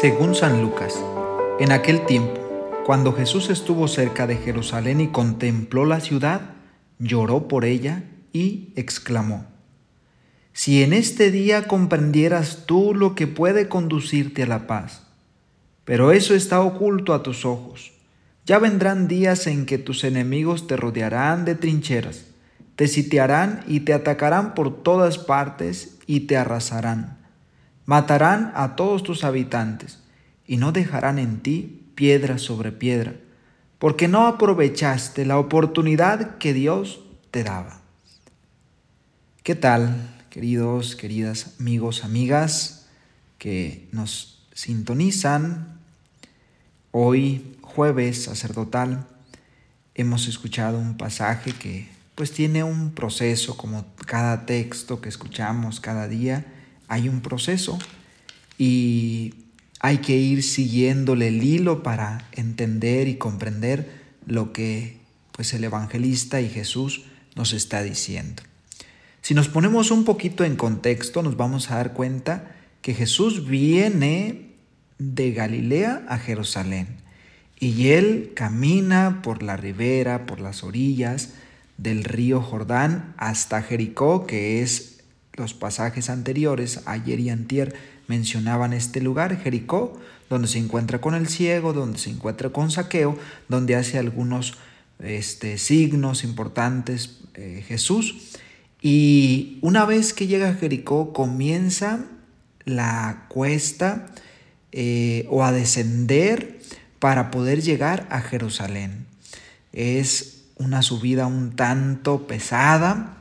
Según San Lucas, en aquel tiempo, cuando Jesús estuvo cerca de Jerusalén y contempló la ciudad, lloró por ella y exclamó, Si en este día comprendieras tú lo que puede conducirte a la paz, pero eso está oculto a tus ojos. Ya vendrán días en que tus enemigos te rodearán de trincheras, te sitiarán y te atacarán por todas partes y te arrasarán Matarán a todos tus habitantes y no dejarán en ti piedra sobre piedra, porque no aprovechaste la oportunidad que Dios te daba. ¿Qué tal, queridos, queridas amigos, amigas que nos sintonizan? Hoy, jueves sacerdotal, hemos escuchado un pasaje que pues tiene un proceso como cada texto que escuchamos cada día hay un proceso y hay que ir siguiéndole el hilo para entender y comprender lo que pues el evangelista y Jesús nos está diciendo. Si nos ponemos un poquito en contexto, nos vamos a dar cuenta que Jesús viene de Galilea a Jerusalén y él camina por la ribera, por las orillas del río Jordán hasta Jericó, que es los pasajes anteriores, ayer y antier, mencionaban este lugar, Jericó, donde se encuentra con el ciego, donde se encuentra con Saqueo, donde hace algunos este, signos importantes eh, Jesús. Y una vez que llega a Jericó, comienza la cuesta eh, o a descender para poder llegar a Jerusalén. Es una subida un tanto pesada,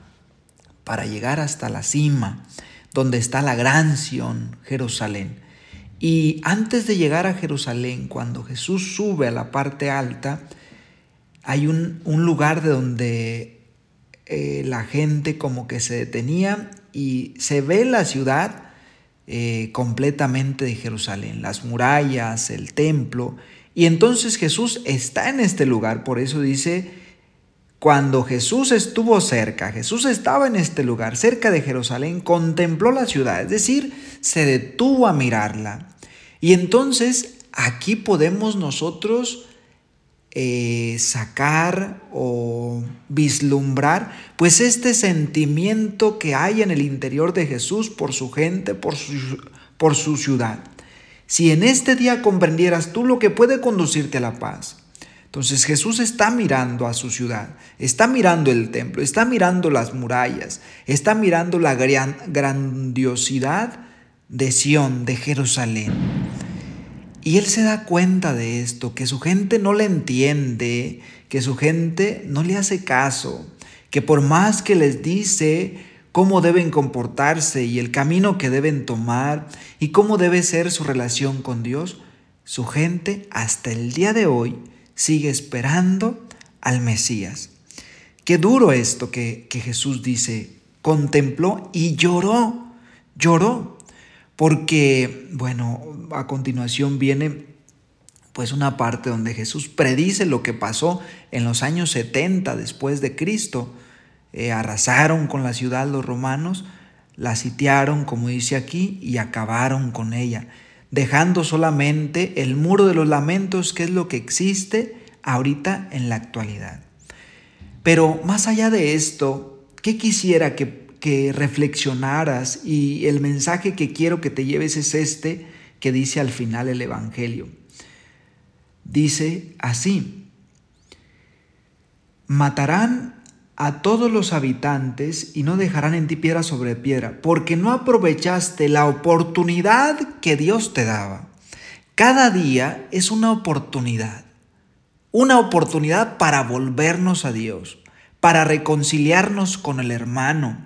para llegar hasta la cima, donde está la gran Sión, Jerusalén. Y antes de llegar a Jerusalén, cuando Jesús sube a la parte alta, hay un, lugar de donde eh, la gente como que se detenía y se ve la ciudad eh, completamente de Jerusalén, las murallas, el templo. Y entonces Jesús está en este lugar, por eso dice cuando Jesús estuvo cerca, Jesús estaba en este lugar, cerca de Jerusalén, contempló la ciudad, es decir, se detuvo a mirarla. Y entonces aquí podemos nosotros eh, sacar o vislumbrar pues este sentimiento que hay en el interior de Jesús por su gente, por su, por su ciudad. Si en este día comprendieras tú lo que puede conducirte a la paz, entonces Jesús está mirando a su ciudad, está mirando el templo, está mirando las murallas, está mirando la gran, grandiosidad de Sión, de Jerusalén. Y él se da cuenta de esto, que su gente no le entiende, que su gente no le hace caso, que por más que les dice cómo deben comportarse y el camino que deben tomar y cómo debe ser su relación con Dios, su gente hasta el día de hoy sigue esperando al Mesías. Qué duro esto que, que Jesús dice, contempló y lloró, lloró, porque, bueno, a continuación viene pues una parte donde Jesús predice lo que pasó en los años 70 después de Cristo. Eh, arrasaron con la ciudad los romanos, la sitiaron, como dice aquí, y acabaron con ella dejando solamente el muro de los lamentos, que es lo que existe ahorita en la actualidad. Pero más allá de esto, ¿qué quisiera que, que reflexionaras? Y el mensaje que quiero que te lleves es este que dice al final el Evangelio. Dice así, matarán a todos los habitantes y no dejarán en ti piedra sobre piedra, porque no aprovechaste la oportunidad que Dios te daba. Cada día es una oportunidad, una oportunidad para volvernos a Dios, para reconciliarnos con el hermano,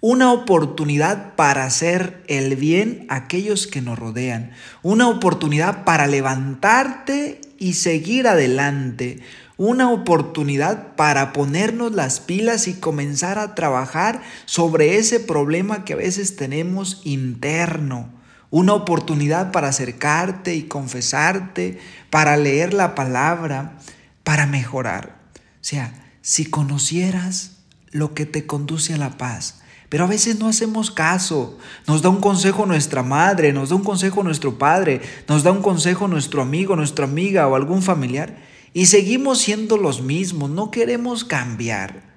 una oportunidad para hacer el bien a aquellos que nos rodean, una oportunidad para levantarte y seguir adelante, una oportunidad para ponernos las pilas y comenzar a trabajar sobre ese problema que a veces tenemos interno. Una oportunidad para acercarte y confesarte, para leer la palabra, para mejorar. O sea, si conocieras lo que te conduce a la paz, Pero a veces no hacemos caso. Nos da un consejo nuestra madre, nos da un consejo nuestro padre, nos da un consejo nuestro amigo, nuestra amiga o algún familiar. Y seguimos siendo los mismos, no queremos cambiar.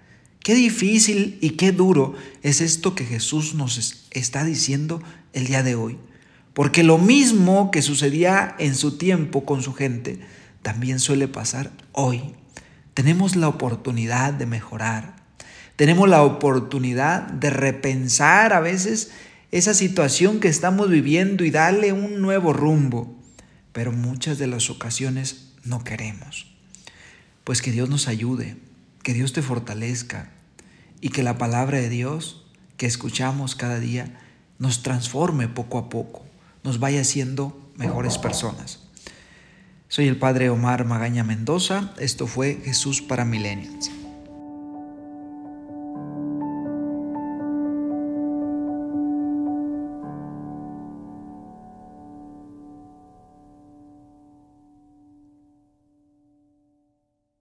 Qué difícil y qué duro es esto que Jesús nos está diciendo el día de hoy. Porque lo mismo que sucedía en su tiempo con su gente, también suele pasar hoy. Tenemos la oportunidad de mejorar. Tenemos la oportunidad de repensar a veces esa situación que estamos viviendo y darle un nuevo rumbo. Pero muchas de las ocasiones no queremos. Pues que Dios nos ayude, que Dios te fortalezca y que la palabra de Dios que escuchamos cada día nos transforme poco a poco, nos vaya haciendo mejores personas. Soy el Padre Omar Magaña Mendoza, esto fue Jesús para Millennials.